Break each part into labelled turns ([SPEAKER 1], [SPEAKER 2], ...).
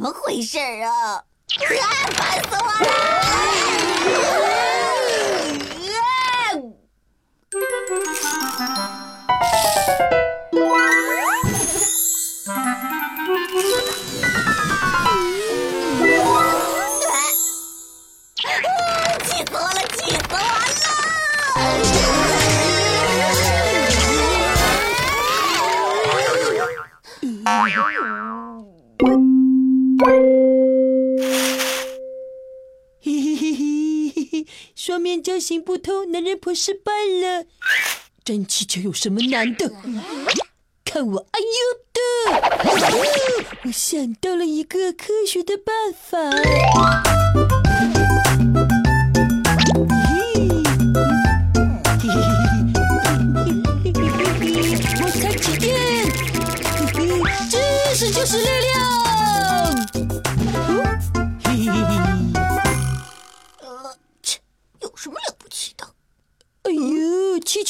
[SPEAKER 1] 怎么回事啊？啊烦死我了！
[SPEAKER 2] 嘿嘿嘿嘿嘿嘿，双面胶行不通，男人婆失败了。粘气球有什么难的？看我哎呦的！我想到了一个科学的办法。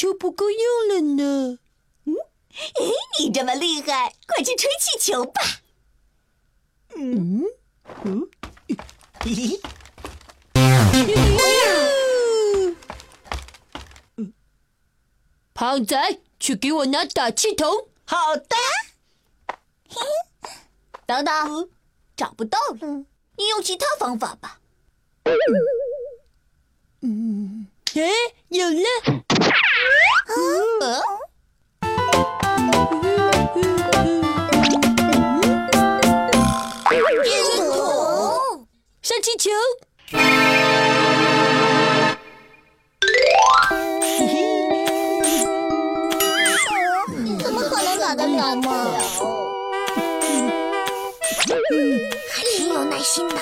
[SPEAKER 2] 球不够用了呢！
[SPEAKER 1] 嗯，哎，你这么厉害，快去吹气球吧！
[SPEAKER 2] 嗯？嗯，
[SPEAKER 1] 嘿
[SPEAKER 2] 嘿，胖仔，去给我拿打气筒。
[SPEAKER 1] 好的。等等，找不到了，你用其他方法吧。
[SPEAKER 2] 嗯，哎，有了！上气球。
[SPEAKER 1] 怎么可能打得了嘛？还挺有耐心的。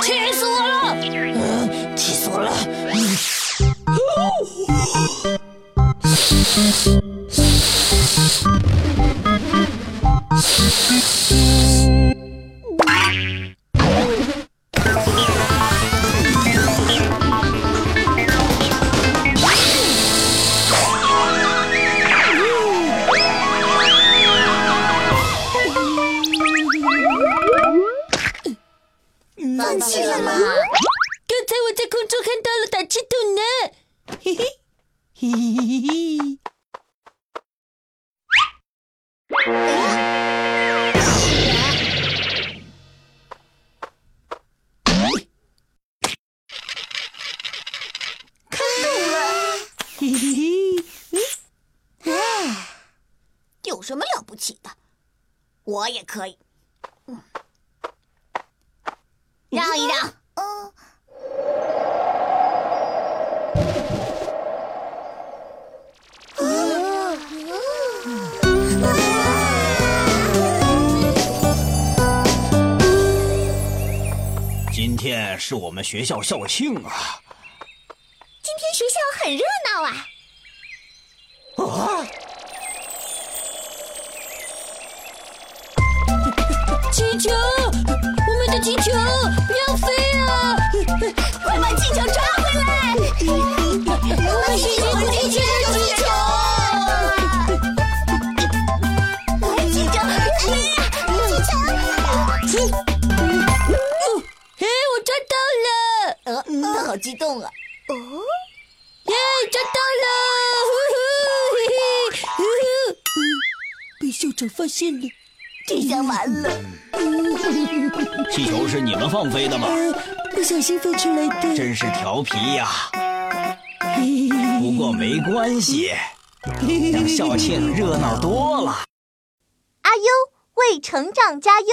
[SPEAKER 1] 气死我了！气死我了！
[SPEAKER 2] 我看到了打气筒呢，嘿嘿，嘿嘿嘿嘿
[SPEAKER 1] 看懂了，
[SPEAKER 2] 嘿嘿嘿，
[SPEAKER 1] 哎，有什么了不起的？我也可以。嗯，让一让。
[SPEAKER 3] 今天是我们学校校庆啊！
[SPEAKER 1] 今天学校很热闹啊！
[SPEAKER 3] 啊！
[SPEAKER 2] 气球，我们的气球
[SPEAKER 1] 好激动啊！哦，
[SPEAKER 2] 耶，抓到了！呼呼，呼呼，被校长发现了，
[SPEAKER 1] 这下完了。
[SPEAKER 3] 气球是你们放飞的吗？
[SPEAKER 2] 不小心飞出来的。
[SPEAKER 3] 真是调皮呀！不过没关系，让校庆热闹多了。
[SPEAKER 4] 阿优为成长加油。